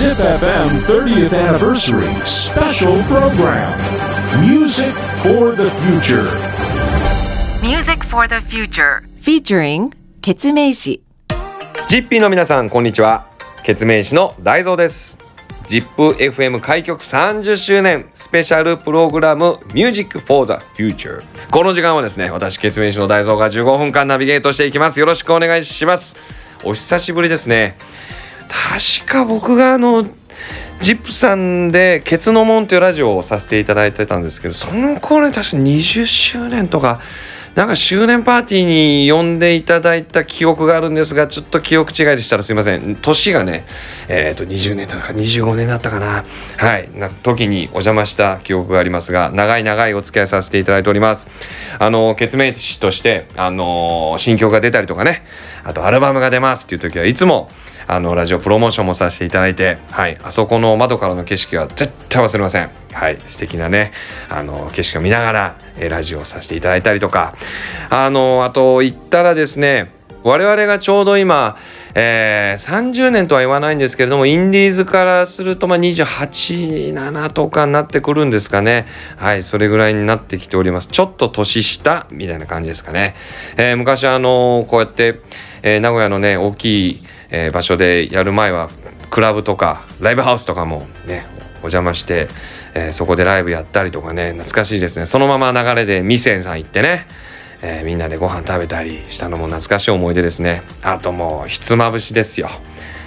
ZipFM ジッピーの皆さんこんにちはケツメイシの大蔵ですジップ FM 開局30周年スペシャルプログラム Music for the Future. この時間はですね私ケツメイシの大蔵が15分間ナビゲートしていきます。よろしくお願いします。お久しぶりですね。確か僕があのジップさんで「ケツの門」というラジオをさせていただいてたんですけどその頃に確か20周年とかなんか周年パーティーに呼んでいただいた記憶があるんですがちょっと記憶違いでしたらすいません。年がねえっ、ー、と20年だか25年だったかな。はい。な時にお邪魔した記憶がありますが長い長いお付き合いさせていただいております。あのケツメイシとしてあの新曲が出たりとかね。あとアルバムが出ますっていう時はいつもあのラジオプロモーションもさせていただいて、はい、あそこの窓からの景色は絶対忘れません。はい、素敵なね、あの景色を見ながら、えラジオをさせていただいたりとか、あのあと言ったらですね、我々がちょうど今、えー、30年とは言わないんですけれどもインディーズからするとまあ287とかになってくるんですかね。はいそれぐらいになってきております。ちょっと年下みたいな感じですかね、えー、昔あのこうやって、えー、名古屋のね大きいえー、場所でやる前はクラブとかライブハウスとかもねお邪魔して、えー、そこでライブやったりとかね懐かしいですね。そのまま流れで店さん行ってね、えー、みんなでご飯食べたりしたのも懐かしい思い出ですね。あともうひつまぶしですよ。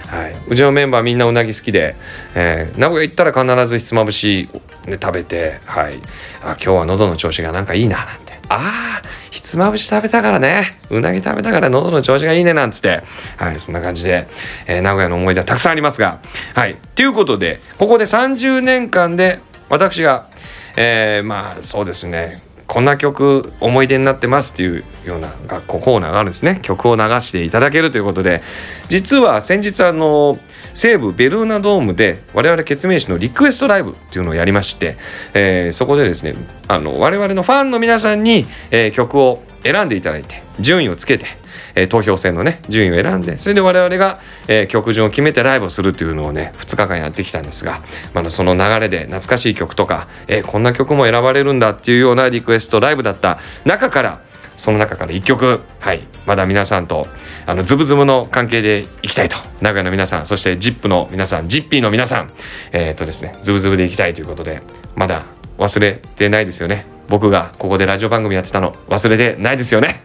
はい、うちのメンバーみんなうなぎ好きで、えー、名古屋行ったら必ずひつまぶし、ね、食べて、はい、あ今日は喉の調子がなんかいいななんて。ああひつまぶし食べたからね。うなぎ食べたから喉の調子がいいねなんつって。はいそんな感じで、えー、名古屋の思い出はたくさんありますが。はいということでここで30年間で私がえー、まあそうですね。こんな曲思い出になってますっていうような学校コーナーがあるんですね。曲を流していただけるということで。実は先日あの西武ベルーナドームで我々決命誌のリクエストライブっていうのをやりまして、えー、そこでですねあの我々のファンの皆さんに、えー、曲を選んでいただいて順位をつけて、えー、投票戦のね順位を選んでそれで我々が、えー、曲順を決めてライブをするっていうのをね2日間やってきたんですが、まだその流れで懐かしい曲とか、えー、こんな曲も選ばれるんだっていうようなリクエストライブだった中からその中から1曲はいまだ皆さんとあのズブズブの関係でいきたいと名古屋の皆さんそして ZIP の皆さん ZIPPY の皆さんえっ、とですねズブズブでいきたいということでまだ忘れてないですよね。僕がここでラジオ番組やってたの忘れてないですよね。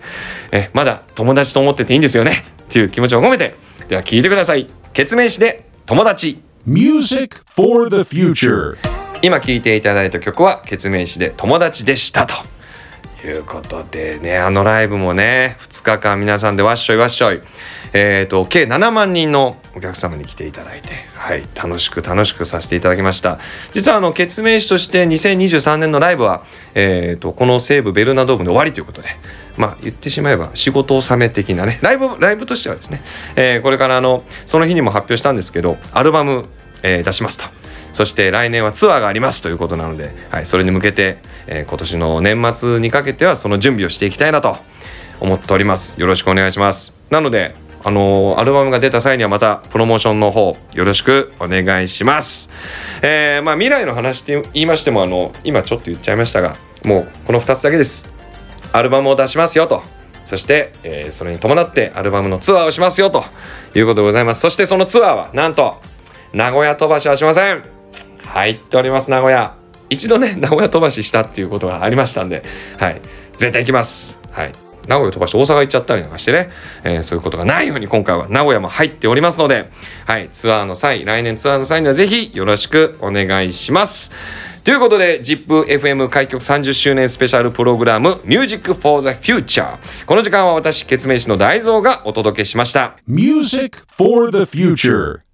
えまだ友達と思ってていいんですよね。っていう気持ちを込めてでは聞いてください。決命詞で友達。Music for the Future 今聴いていただいた曲は決命詞で友達でしたとということでねあのライブもね2日間皆さんでわっしょいわっしょい。えーと、計7万人のお客様に来ていただいて、はい、楽しく楽しくさせていただきました。実はあの決命詞として2023年のライブは、えーと、この西武ベルナドームで終わりということでまあ言ってしまえば仕事納め的なねライブライブとしてはですね、えー、これからあのその日にも発表したんですけどアルバム、えー、出しますと。そして来年はツアーがありますということなので、はい、それに向けて、えー、今年の年末にかけてはその準備をしていきたいなと思っておりますよろしくお願いしますなのであのー、アルバムが出た際にはまたプロモーションの方よろしくお願いします。えー、まあ未来の話って言いましてもあの今ちょっと言っちゃいましたがもうこの2つだけです。アルバムを出しますよと。そして、えー、それに伴ってアルバムのツアーをしますよということでございます。そしてそのツアーはなんと名古屋飛ばしはしません。入っております名古屋。一度ね名古屋飛ばししたっていうことがありましたんで、はい、絶対行きます。はい。名古屋飛ばして大阪行っちゃったりなんかしてね、えー、そういうことがないように今回は名古屋も入っておりますので、はい、ツアーの際、来年ツアーの際にはぜひよろしくお願いします。ということで ZIPFM 開局30周年スペシャルプログラム Music for the Future この時間は私、ケツメイシの大蔵がお届けしました。Music for the Future